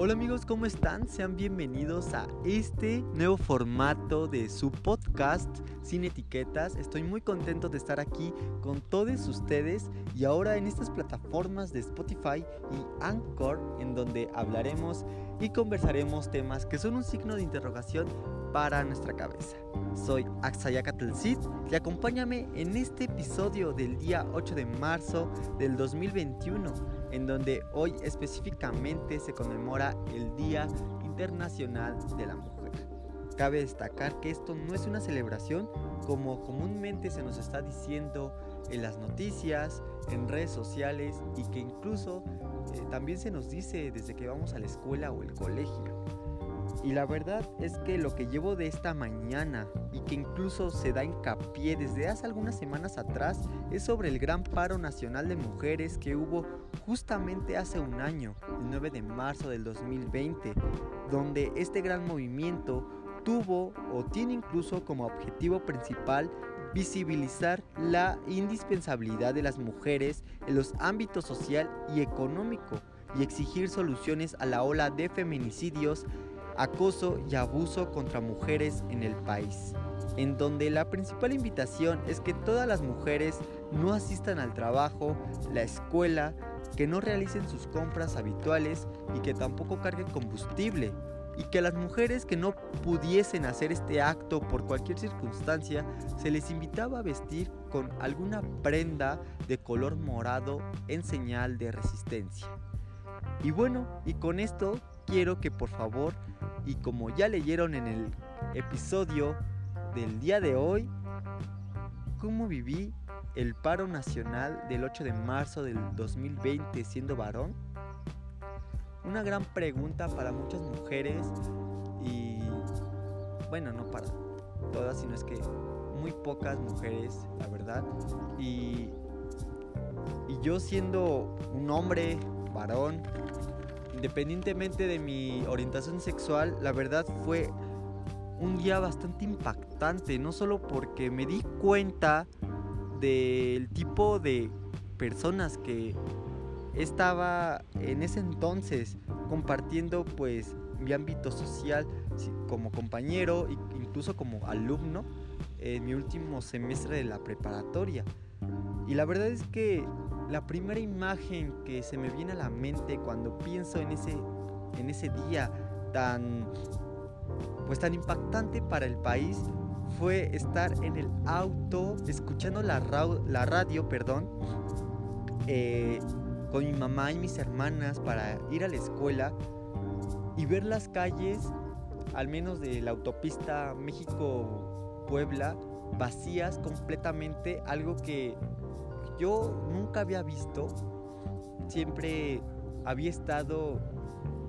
Hola amigos, ¿cómo están? Sean bienvenidos a este nuevo formato de su podcast sin etiquetas. Estoy muy contento de estar aquí con todos ustedes y ahora en estas plataformas de Spotify y Anchor en donde hablaremos y conversaremos temas que son un signo de interrogación para nuestra cabeza. Soy Axayaka Cid y acompáñame en este episodio del día 8 de marzo del 2021, en donde hoy específicamente se conmemora el Día Internacional de la. Cabe destacar que esto no es una celebración como comúnmente se nos está diciendo en las noticias, en redes sociales y que incluso eh, también se nos dice desde que vamos a la escuela o el colegio. Y la verdad es que lo que llevo de esta mañana y que incluso se da hincapié desde hace algunas semanas atrás es sobre el gran paro nacional de mujeres que hubo justamente hace un año, el 9 de marzo del 2020, donde este gran movimiento tuvo o tiene incluso como objetivo principal visibilizar la indispensabilidad de las mujeres en los ámbitos social y económico y exigir soluciones a la ola de feminicidios acoso y abuso contra mujeres en el país, en donde la principal invitación es que todas las mujeres no asistan al trabajo, la escuela, que no realicen sus compras habituales y que tampoco carguen combustible, y que a las mujeres que no pudiesen hacer este acto por cualquier circunstancia se les invitaba a vestir con alguna prenda de color morado en señal de resistencia. Y bueno, y con esto quiero que por favor, y como ya leyeron en el episodio del día de hoy, ¿cómo viví el paro nacional del 8 de marzo del 2020 siendo varón? Una gran pregunta para muchas mujeres y bueno, no para todas, sino es que muy pocas mujeres, la verdad. Y, y yo siendo un hombre, varón, independientemente de mi orientación sexual, la verdad fue un día bastante impactante, no solo porque me di cuenta del tipo de personas que estaba en ese entonces compartiendo pues mi ámbito social como compañero e incluso como alumno en mi último semestre de la preparatoria. Y la verdad es que la primera imagen que se me viene a la mente cuando pienso en ese, en ese día tan, pues tan impactante para el país fue estar en el auto escuchando la, la radio, perdón, eh, con mi mamá y mis hermanas para ir a la escuela y ver las calles, al menos de la autopista México-Puebla, vacías completamente, algo que yo nunca había visto. Siempre había estado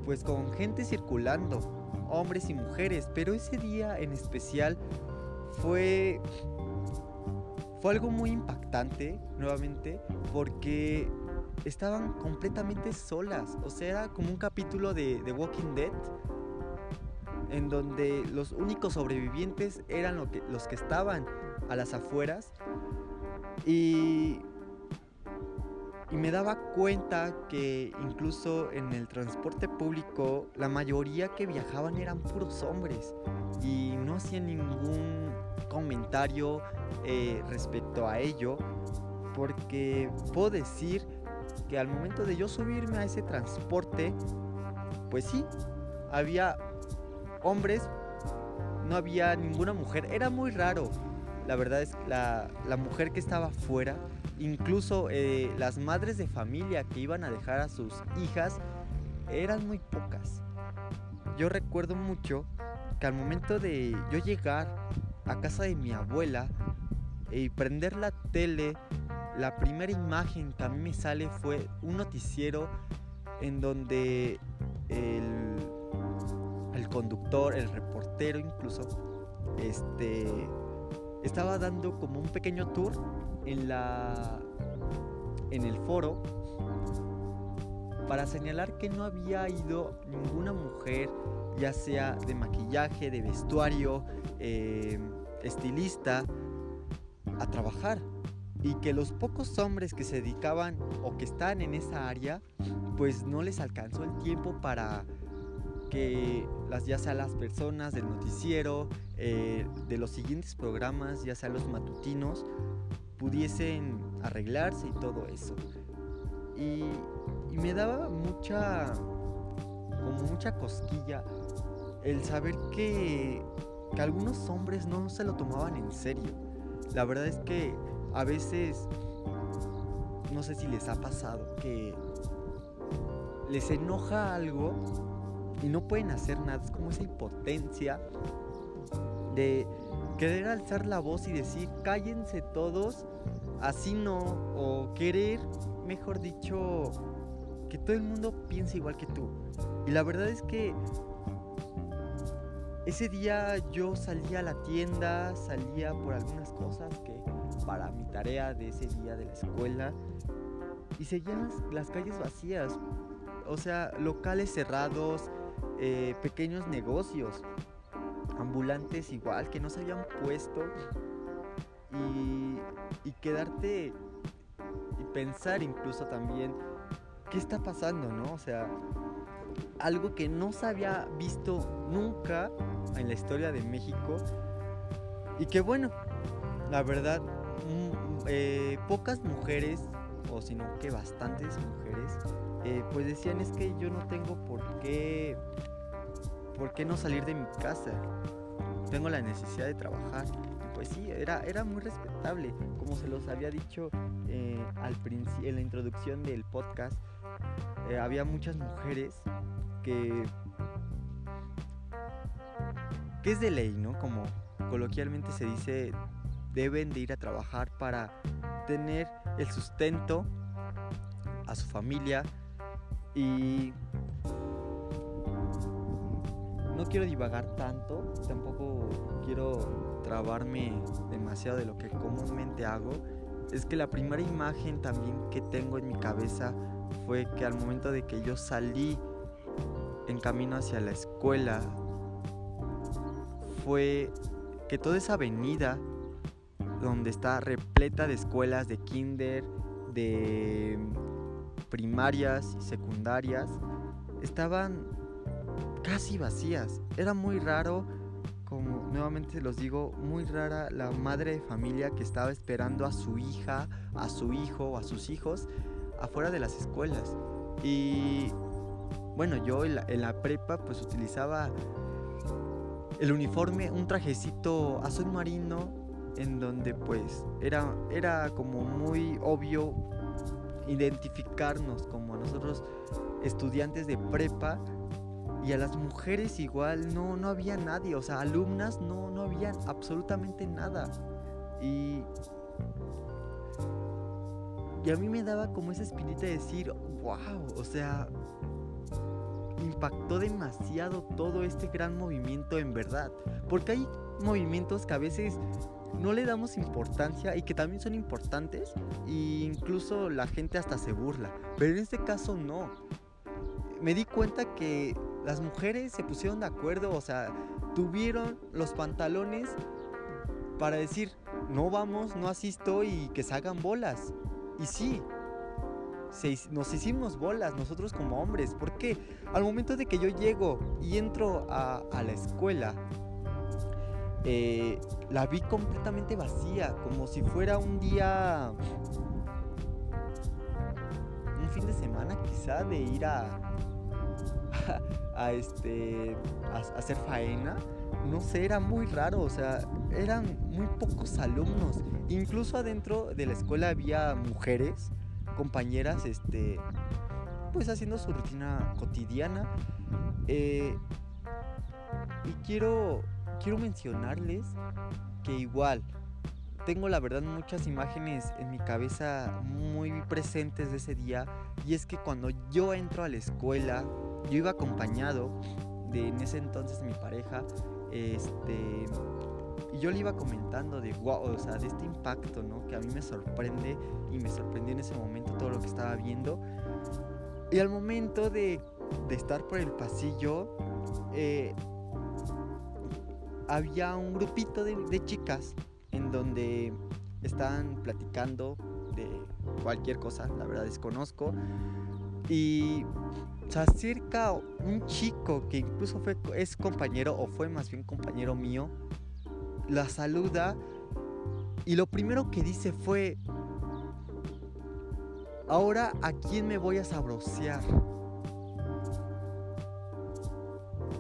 pues con gente circulando, hombres y mujeres, pero ese día en especial fue fue algo muy impactante nuevamente porque estaban completamente solas, o sea, era como un capítulo de The Walking Dead en donde los únicos sobrevivientes eran los que estaban a las afueras. Y y me daba cuenta que incluso en el transporte público la mayoría que viajaban eran puros hombres. Y no hacían ningún comentario eh, respecto a ello porque puedo decir que al momento de yo subirme a ese transporte pues sí había hombres no había ninguna mujer era muy raro la verdad es que la, la mujer que estaba afuera Incluso eh, las madres de familia que iban a dejar a sus hijas eran muy pocas. Yo recuerdo mucho que al momento de yo llegar a casa de mi abuela y prender la tele, la primera imagen que a mí me sale fue un noticiero en donde el, conductor, el reportero incluso, este, estaba dando como un pequeño tour en la en el foro para señalar que no había ido ninguna mujer, ya sea de maquillaje, de vestuario, eh, estilista, a trabajar. Y que los pocos hombres que se dedicaban o que están en esa área, pues no les alcanzó el tiempo para que las, ya sea las personas del noticiero, eh, de los siguientes programas, ya sea los matutinos, pudiesen arreglarse y todo eso. Y, y me daba mucha, como mucha cosquilla el saber que, que algunos hombres no se lo tomaban en serio. La verdad es que a veces, no sé si les ha pasado, que les enoja algo y no pueden hacer nada. Es como esa impotencia de querer alzar la voz y decir, cállense todos, así no, o querer, mejor dicho, que todo el mundo piense igual que tú. Y la verdad es que ese día yo salía a la tienda, salía por algunas cosas que para mi tarea de ese día de la escuela. Y seguían las, calles vacías, o sea, locales cerrados, eh, pequeños negocios, ambulantes igual que no se habían puesto. Y, quedarte y pensar incluso también qué está pasando, ¿no? O sea, algo que no se había visto nunca en la historia de México. Y que bueno, la verdad, eh, pocas mujeres, o sino que bastantes mujeres, eh, pues decían es que yo no tengo por qué, por qué no salir de mi casa, tengo la necesidad de trabajar. pues sí, era, era muy respetable, como se los había dicho eh, al en la introducción del podcast, había muchas mujeres que que es de ley, ¿no? Como coloquialmente se dice, deben de ir a trabajar para tener el sustento a su familia y no quiero divagar tanto, tampoco quiero trabarme demasiado de lo que comúnmente hago. Es que la primera imagen también que tengo en mi cabeza fue que al momento de que yo salí en camino hacia la escuela fue que toda esa avenida donde está repleta de escuelas de kinder, de primarias y secundarias, estaban casi vacías. Era muy raro, como nuevamente los digo, muy rara la madre de familia que estaba esperando a su hija, a su hijo, a sus hijos afuera de las escuelas. Y bueno, yo en la, en la prepa pues utilizaba el uniforme, un trajecito azul marino en donde pues era, era como muy obvio identificarnos como nosotros estudiantes de prepa y a las mujeres igual no, no había nadie, o sea, alumnas no, no había absolutamente nada. Y, y a mí me daba como esa espinita de decir, wow, o sea, impactó demasiado todo este gran movimiento en verdad. Porque hay movimientos que a veces no le damos importancia y que también son importantes e incluso la gente hasta se burla. Pero en este caso no. Me di cuenta que las mujeres se pusieron de acuerdo, o sea, tuvieron los pantalones para decir, no vamos, no asisto y que se hagan bolas. Y sí, nos hicimos bolas nosotros como hombres. Porque al momento de que yo llego y entro a, la escuela, eh, la vi completamente vacía, como si fuera un día, un fin de semana quizá de ir a, a, este, a hacer faena. No sé, era muy raro, o sea, eran muy pocos alumnos. Incluso adentro de la escuela había mujeres compañeras, este, pues haciendo su rutina cotidiana. Eh, y quiero, quiero mencionarles que igual tengo la verdad muchas imágenes en mi cabeza muy presentes de ese día. Y es que cuando yo entro a la escuela, yo iba acompañado de en ese entonces mi pareja, este y yo le iba comentando de wow, o sea, de este impacto, ¿no? Que a mí me sorprende y me sorprendió en ese momento todo lo que estaba viendo. Y al momento de, de estar por el pasillo, eh, había un grupito de, chicas en donde estaban platicando de cualquier cosa, la verdad desconozco. Y se acerca un chico que incluso fue, es compañero o fue más bien compañero mío, la saluda y lo primero que dice fue, ahora a quién me voy a sabrosear.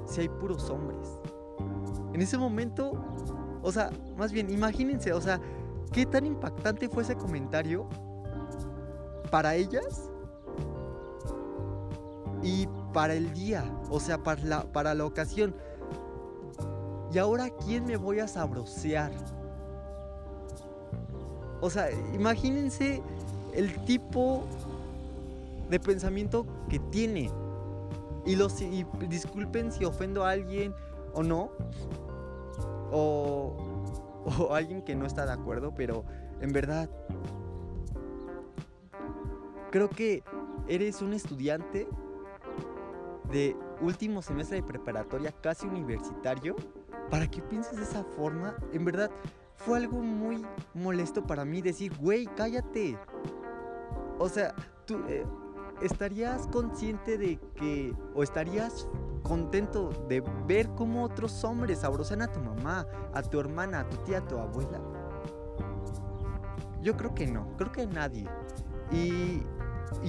Si hay puros hombres. En ese momento, o sea, más bien, imagínense, o sea, qué tan impactante fue ese comentario para ellas y para el día, o sea, para la, para la ocasión. ¿Y ahora quién me voy a sabrosear? O sea, imagínense el tipo de pensamiento que tiene. Y, los, y disculpen si ofendo a alguien o no. O, o alguien que no está de acuerdo, pero en verdad creo que eres un estudiante de último semestre de preparatoria, casi universitario, para que pienses de esa forma, en verdad fue algo muy molesto para mí decir, güey, cállate. O sea, tú eh, estarías consciente de que, o estarías contento de ver cómo otros hombres abrosan a tu mamá, a tu hermana, a tu tía, a tu abuela. Yo creo que no, creo que nadie. Y,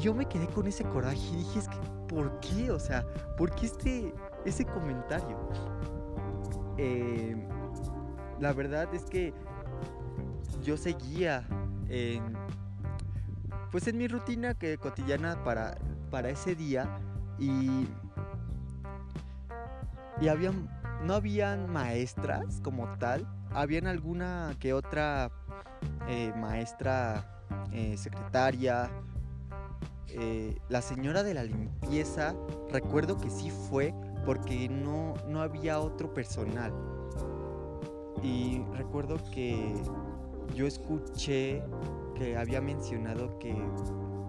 yo me quedé con ese coraje y dije, es que ¿por qué? O sea, ¿por qué este, ese comentario? Eh, la verdad es que yo seguía en, pues en mi rutina que, cotidiana para, para ese día y, y había, no habían maestras como tal, habían alguna que otra eh, maestra eh, secretaria, eh, la señora de la limpieza, recuerdo que sí fue porque no, no había otro personal. Y recuerdo que yo escuché que había mencionado que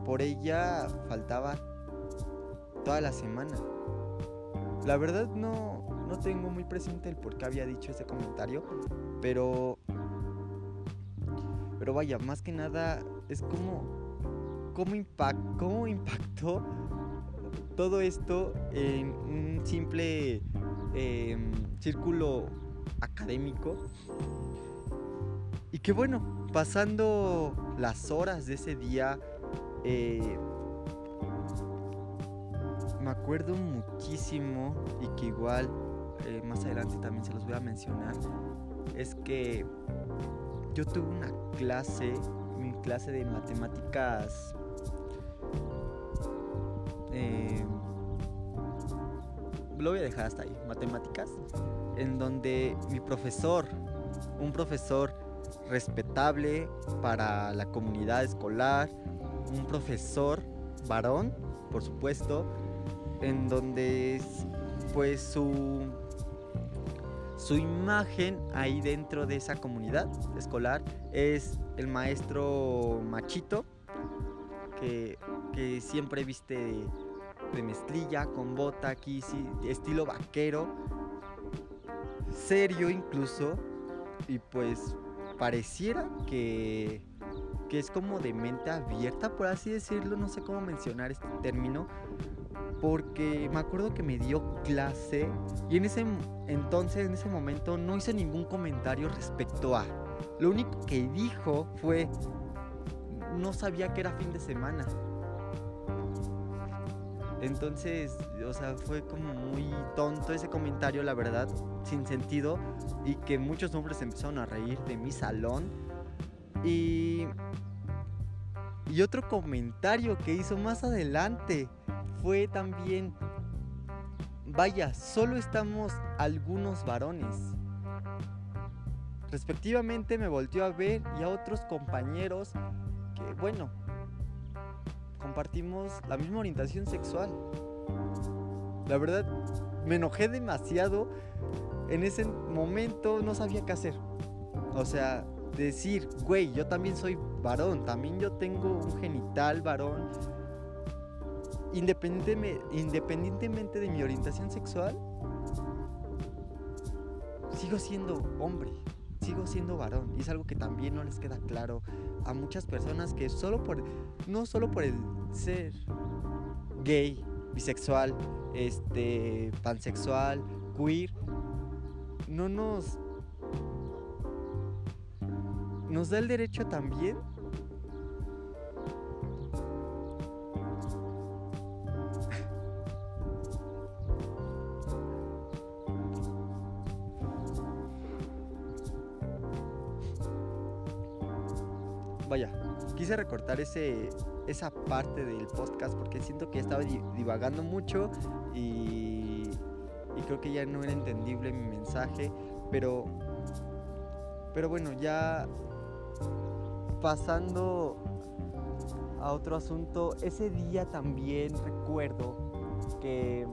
por ella faltaba toda la semana. La verdad no, no tengo muy presente el por qué había dicho ese comentario, pero pero vaya, más que nada es como cómo, cómo impactó todo esto en un simple em, círculo académico. Y que bueno, pasando las horas de ese día, eh, me acuerdo muchísimo y que igual eh, más adelante también se los voy a mencionar, es que yo tuve una clase, mi clase de matemáticas eh, lo voy a dejar hasta ahí, matemáticas, en donde mi profesor, un profesor respetable para la comunidad escolar, un profesor varón, por supuesto, en donde pues su su imagen ahí dentro de esa comunidad escolar es el maestro machito que, que siempre viste de mezclilla, con bota aquí, estilo vaquero, serio incluso, y pues pareciera que, que es como de mente abierta, por así decirlo, no sé cómo mencionar este término, porque me acuerdo que me dio clase y en ese entonces, en ese momento, no hice ningún comentario respecto a. Lo único que dijo fue, no sabía que era fin de semana. Entonces, o sea, fue como muy tonto ese comentario, la verdad, sin sentido, y que muchos hombres empezaron a reír de mi salón. Y, y otro comentario que hizo más adelante fue también, vaya, solo estamos algunos varones. Respectivamente me volteó a ver y a otros compañeros que, bueno, compartimos la misma orientación sexual. La verdad, me enojé demasiado. En ese momento no sabía qué hacer. O sea, decir, güey, yo también soy varón, también yo tengo un genital varón. Independientemente, independientemente de mi orientación sexual, sigo siendo hombre sigo siendo varón. Y es algo que también no les queda claro a muchas personas que solo por, no solo por el ser gay bisexual, este, pansexual, queer, no nos nos da el derecho también ese, esa parte del podcast porque siento que estaba divagando mucho y, y creo que ya no era entendible mi mensaje, pero, pero bueno, ya pasando a otro asunto, ese día también recuerdo que,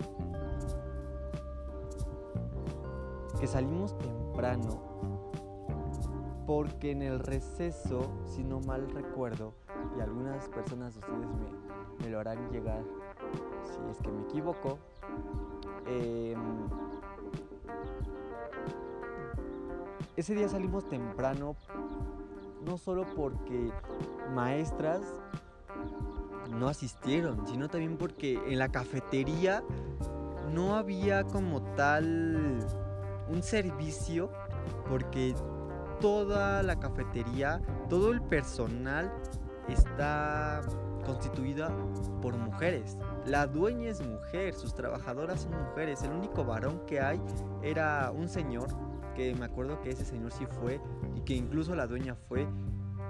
que salimos temprano porque en el receso, si no mal recuerdo, y algunas personas de ustedes me, lo harán llegar si es que me equivoco, em, ese día salimos temprano, no solo porque maestras no asistieron, sino también porque en la cafetería no había como tal un servicio, porque toda la cafetería, todo el personal está constituida por mujeres. La dueña es mujer, sus trabajadoras son mujeres. El único varón que hay era un señor, que me acuerdo que ese señor sí fue y que incluso la dueña fue.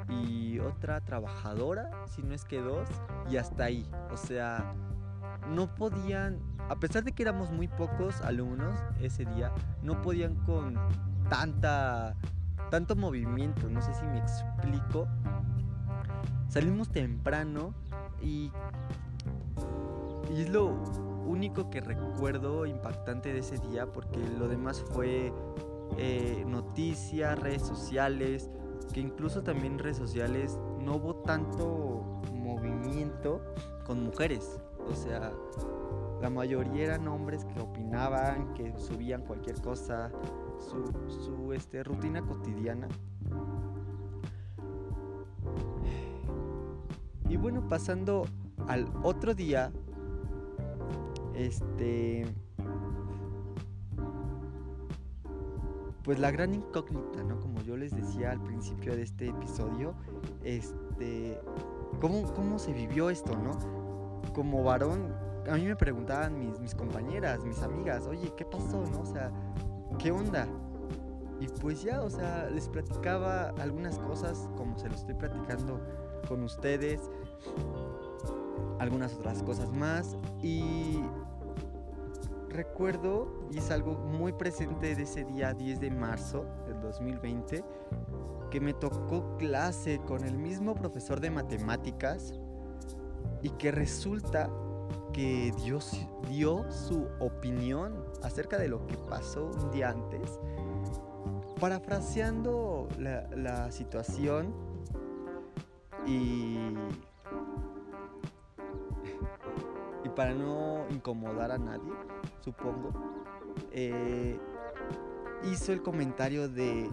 Y otra trabajadora, si no es que dos, y hasta ahí. O sea, no podían, a pesar de que éramos muy pocos alumnos ese día, no podían con tanta tanto movimiento, no sé si me explico. Salimos temprano y, y es lo único que recuerdo impactante de ese día porque lo demás fue eh, noticias, redes sociales, que incluso también redes sociales no hubo tanto movimiento con mujeres. O sea, la mayoría eran hombres que opinaban, que subían cualquier cosa, su, este, rutina cotidiana. Y bueno, pasando al otro día, este, pues la gran incógnita, ¿no? Como yo les decía al principio de este episodio, este, ¿cómo, cómo se vivió esto, no? Como varón, a mí me preguntaban mis, mis compañeras, mis amigas, oye, ¿qué pasó, no? O sea, ¿qué onda? Y pues ya, o sea, les platicaba algunas cosas como se lo estoy platicando con ustedes, algunas otras cosas más y recuerdo, y es algo muy presente de ese día 10 de marzo del 2020, que me tocó clase con el mismo profesor de matemáticas y que resulta que Dios dio su opinión acerca de lo que pasó un día antes, parafraseando la, situación y, y para no incomodar a nadie, supongo, eh, hizo el comentario de,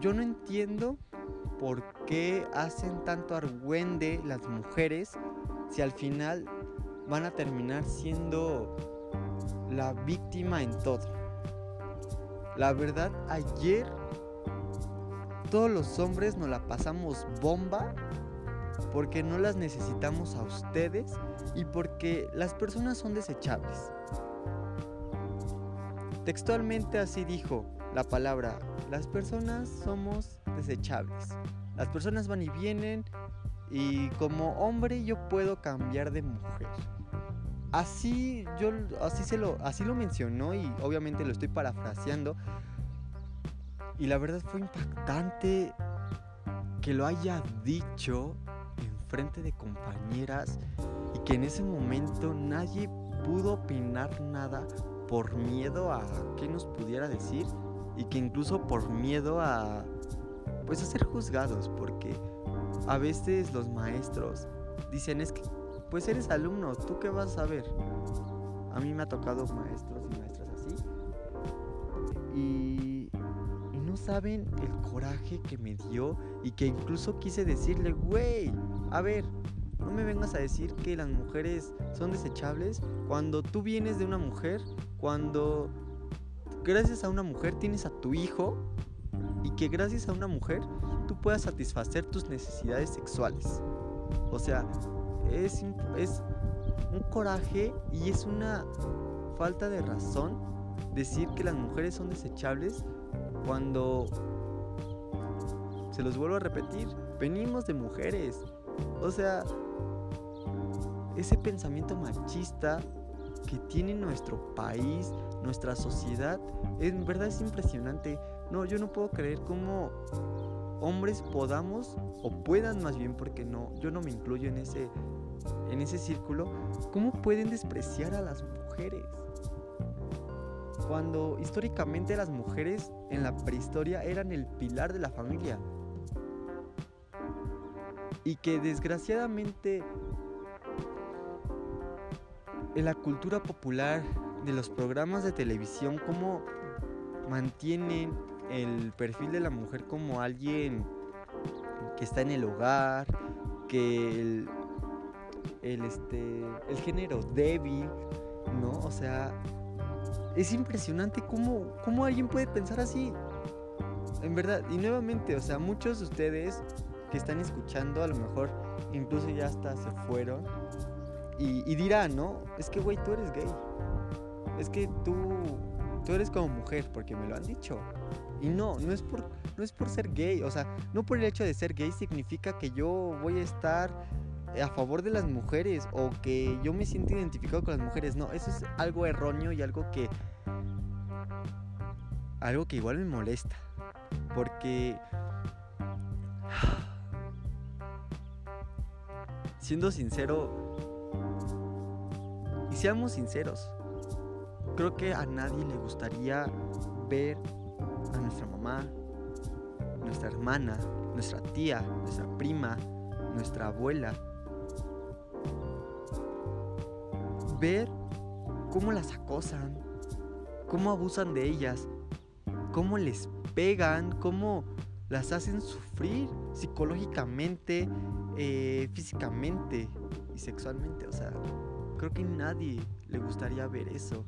yo no entiendo por qué hacen tanto argüende las mujeres si al final van a terminar siendo la víctima en todo. La verdad, ayer todos los hombres nos la pasamos bomba porque no las necesitamos a ustedes y porque las personas son desechables. Textualmente así dijo la palabra, las personas somos desechables. Las personas van y vienen y como hombre yo puedo cambiar de mujer. Así yo así se lo así lo mencionó y obviamente lo estoy parafraseando. Y la verdad fue impactante que lo haya dicho en frente de compañeras y que en ese momento nadie pudo opinar nada por miedo a qué nos pudiera decir y que incluso por miedo a pues a ser juzgados porque a veces los maestros dicen es que pues eres alumno, ¿tú qué vas a ver? A mí me ha tocado maestros y maestras así. Y, y no saben el coraje que me dio y que incluso quise decirle, güey, a ver, no me vengas a decir que las mujeres son desechables cuando tú vienes de una mujer, cuando gracias a una mujer tienes a tu hijo y que gracias a una mujer tú puedas satisfacer tus necesidades sexuales. O sea, es, es un coraje y es una falta de razón decir que las mujeres son desechables cuando, se los vuelvo a repetir, venimos de mujeres. O sea, ese pensamiento machista que tiene nuestro país, nuestra sociedad, en verdad es impresionante. No, yo no puedo creer cómo hombres podamos o puedan más bien porque no, yo no me incluyo en ese en ese círculo, cómo pueden despreciar a las mujeres. Cuando históricamente las mujeres en la prehistoria eran el pilar de la familia. Y que desgraciadamente en la cultura popular de los programas de televisión, cómo mantienen el perfil de la mujer como alguien que está en el hogar, que el, este, el género débil, ¿no? O sea, es impresionante cómo, cómo alguien puede pensar así. En verdad, y nuevamente, o sea, muchos de ustedes que están escuchando, a lo mejor incluso ya hasta se fueron. Y, y dirán, ¿no? Es que, güey, tú eres gay. Es que tú, tú eres como mujer, porque me lo han dicho. Y no, no es por, no es por ser gay. O sea, no por el hecho de ser gay significa que yo voy a estar a favor de las mujeres o que yo me siento identificado con las mujeres. No, eso es algo erróneo y algo que... Algo que igual me molesta. Porque... Siendo sincero... Y seamos sinceros. Creo que a nadie le gustaría ver a nuestra mamá, nuestra hermana, nuestra tía, nuestra prima, nuestra abuela ver cómo las acosan, cómo abusan de ellas, cómo les pegan, cómo las hacen sufrir psicológicamente, eh, físicamente y sexualmente. O sea, creo que nadie le gustaría ver eso.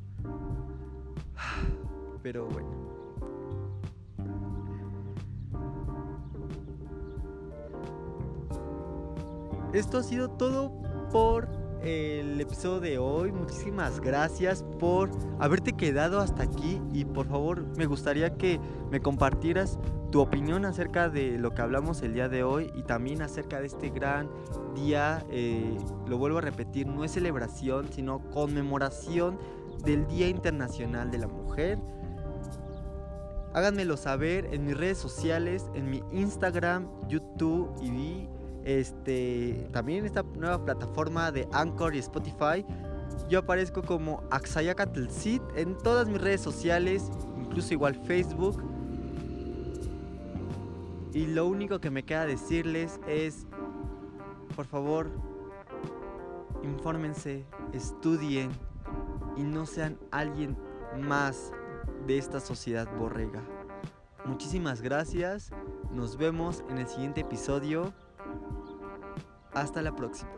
Pero bueno. Esto ha sido todo por el episodio de hoy. Muchísimas gracias por haberte quedado hasta aquí y por favor me gustaría que me compartieras tu opinión acerca de lo que hablamos el día de hoy y también acerca de este gran día. Eh, lo vuelvo a repetir, no es celebración, sino conmemoración del Día Internacional de la Mujer. Háganmelo saber en mis redes sociales, en mi Instagram, YouTube y este, también en esta nueva plataforma de Anchor y Spotify. Yo aparezco como Axayacatelcid en todas mis redes sociales, incluso igual Facebook. Y lo único que me queda decirles es, por favor, infórmense, estudien y no sean alguien más de esta sociedad borrega. Muchísimas gracias, nos vemos en el siguiente episodio. Hasta la próxima.